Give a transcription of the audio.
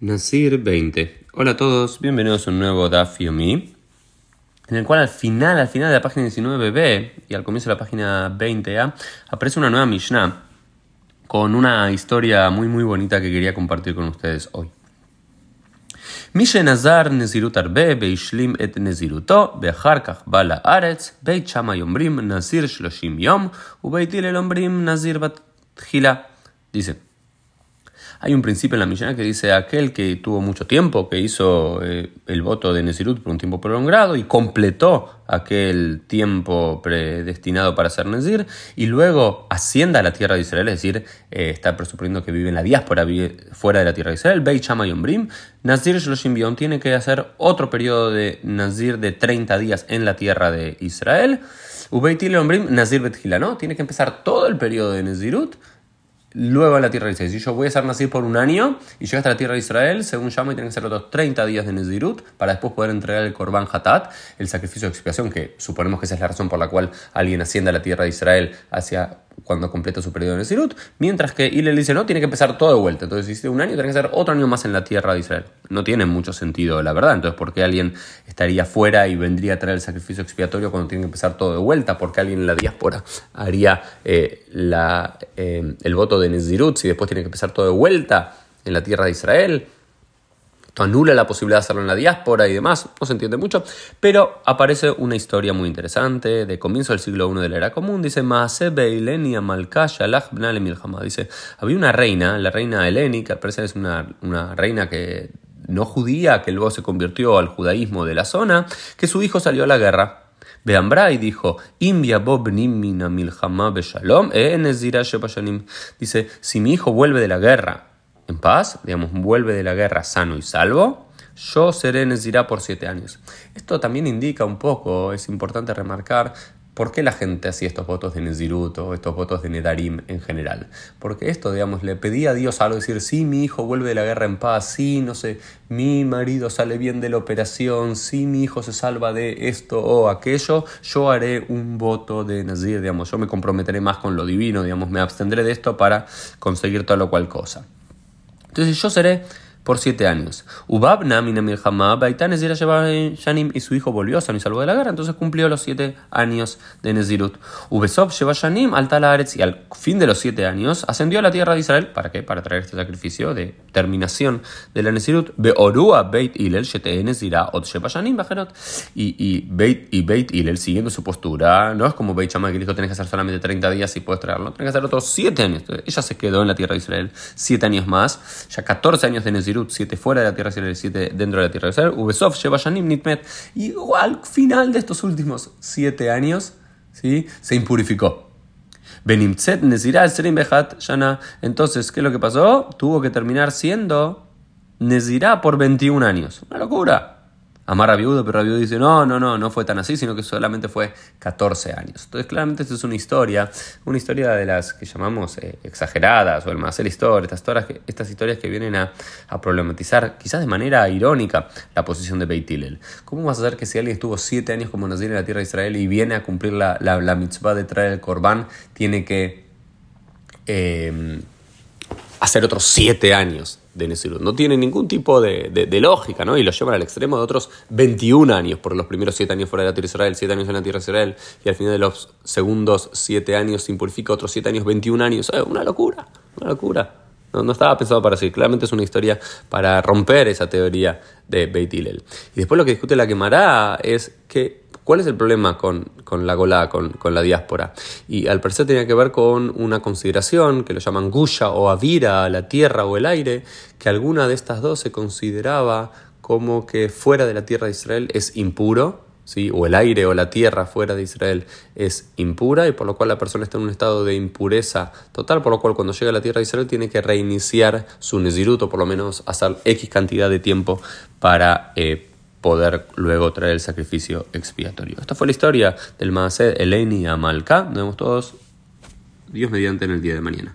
Nasir 20. Hola a todos, bienvenidos a un nuevo Dafio Me, en el cual al final, al final de la página 19b y al comienzo de la página 20a aparece una nueva Mishnah con una historia muy muy bonita que quería compartir con ustedes hoy. Mishenazar Nezirut Arbe Beishlim et Neziruto Beharkach Bala Aretz Beit Shama Yombrim Nazir Shloshim Yom Ubeitil El Ombrim Nazir Bat Dice hay un principio en la Mishnah que dice aquel que tuvo mucho tiempo, que hizo eh, el voto de Nezirut por un tiempo prolongado y completó aquel tiempo predestinado para ser Nezir y luego ascienda a la tierra de Israel, es decir, eh, está presuponiendo que vive en la diáspora fuera de la tierra de Israel, Beit Shammai Ombrim, Nazir Shloshim tiene que hacer otro periodo de Nazir de 30 días en la tierra de Israel. Ubeitil Ombrim, Nazir ¿no? Tiene que empezar todo el periodo de Nezirut luego a la tierra de Israel. Si yo voy a ser nacido por un año y llego hasta la tierra de Israel, según llamo, y tienen que ser otros 30 días de Nezirut para después poder entregar el Korban Hatat, el sacrificio de expiación, que suponemos que esa es la razón por la cual alguien asciende a la tierra de Israel hacia cuando completa su periodo de Nezirut, mientras que Hillel dice no, tiene que empezar todo de vuelta. Entonces, si hiciste un año, tiene que ser otro año más en la tierra de Israel. No tiene mucho sentido, la verdad. Entonces, ¿por qué alguien estaría fuera y vendría a traer el sacrificio expiatorio cuando tiene que empezar todo de vuelta? ¿Por qué alguien en la diáspora haría eh, la, eh, el voto de Nezirut si después tiene que empezar todo de vuelta en la tierra de Israel? Anula la posibilidad de hacerlo en la diáspora y demás, no se entiende mucho, pero aparece una historia muy interesante de comienzo del siglo I de la era común, dice dice, había una reina, la reina parece que es una, reina que no judía, que luego se convirtió al judaísmo de la zona, que su hijo salió a la guerra. Beambra y dijo, Dice, si mi hijo vuelve de la guerra en paz, digamos, vuelve de la guerra sano y salvo, yo seré Nezirá por siete años. Esto también indica un poco, es importante remarcar, por qué la gente hacía estos votos de Nezirut o estos votos de Nedarim en general. Porque esto, digamos, le pedía a Dios algo, decir, sí, mi hijo vuelve de la guerra en paz, sí, no sé, mi marido sale bien de la operación, sí, mi hijo se salva de esto o aquello, yo haré un voto de Nazir, digamos, yo me comprometeré más con lo divino, digamos, me abstendré de esto para conseguir tal o cual cosa. Entonces yo seré por siete años. Ubab Namina Milhamá, Baitán Shanim y su hijo volvió sano y salvo de la guerra, entonces cumplió los siete años de Nezirut. Ubesop Sheba Shanim al y al fin de los siete años ascendió a la tierra de Israel. ¿Para qué? Para traer este sacrificio de terminación de la Nezirut. Beorua Beit Shete Nezira Ot Sheba Shanim y, y, Beit, y Beit siguiendo su postura, no es como Beit Shammai que dijo tenés que hacer solamente 30 días y puedes traerlo, tenés que hacer otros siete años. ella se quedó en la tierra de Israel siete años más, ya 14 años de Nezirut 7 fuera de la tierra Israel, 7 dentro de la tierra Israel. Y al final de estos últimos 7 años, ¿sí? se impurificó. Benimtzet Nezirah Serim Behat Shana. Entonces, ¿qué es lo que pasó? Tuvo que terminar siendo Nezirah por 21 años. Una locura amar a Viudo, pero Viudo dice, no, no, no, no fue tan así, sino que solamente fue 14 años. Entonces, claramente esto es una historia, una historia de las que llamamos eh, exageradas o el más historia, estas estas historias que vienen a, problematizar, quizás de manera irónica, la posición de Beit Hillel. ¿Cómo vas a hacer que si alguien estuvo 7 años como Nazir en la tierra de Israel y viene a cumplir la, la, mitzvah de traer el corbán, tiene que... Eh, hacer otros siete años de Nesirut. No tiene ningún tipo de, lógica, ¿no? Y lo llevan al extremo de otros 21 años, por los primeros siete años fuera de la tierra de Israel, siete años en la tierra de Israel, y al final de los segundos siete años se impurifica otros siete años, 21 años. Eh, una locura, una locura. No, no, estaba pensado para así. Claramente es una historia para romper esa teoría de Beit Hillel. Y después lo que discute la quemará es que ¿Cuál es el problema con, la Golá, con, la diáspora? Y al parecer tenía que ver con una consideración que lo llaman Gusha o Avira, la tierra o el aire, que alguna de estas dos se consideraba como que fuera de la tierra de Israel es impuro, ¿sí? o el aire o la tierra fuera de Israel es impura, y por lo cual la persona está en un estado de impureza total, por lo cual cuando llega a la tierra de Israel tiene que reiniciar su Nezirut, o por lo menos hacer X cantidad de tiempo para eh, poder luego traer el sacrificio expiatorio. Esta fue la historia del Maaseh Eleni Amalka. Nos vemos todos, Dios mediante, en el día de mañana.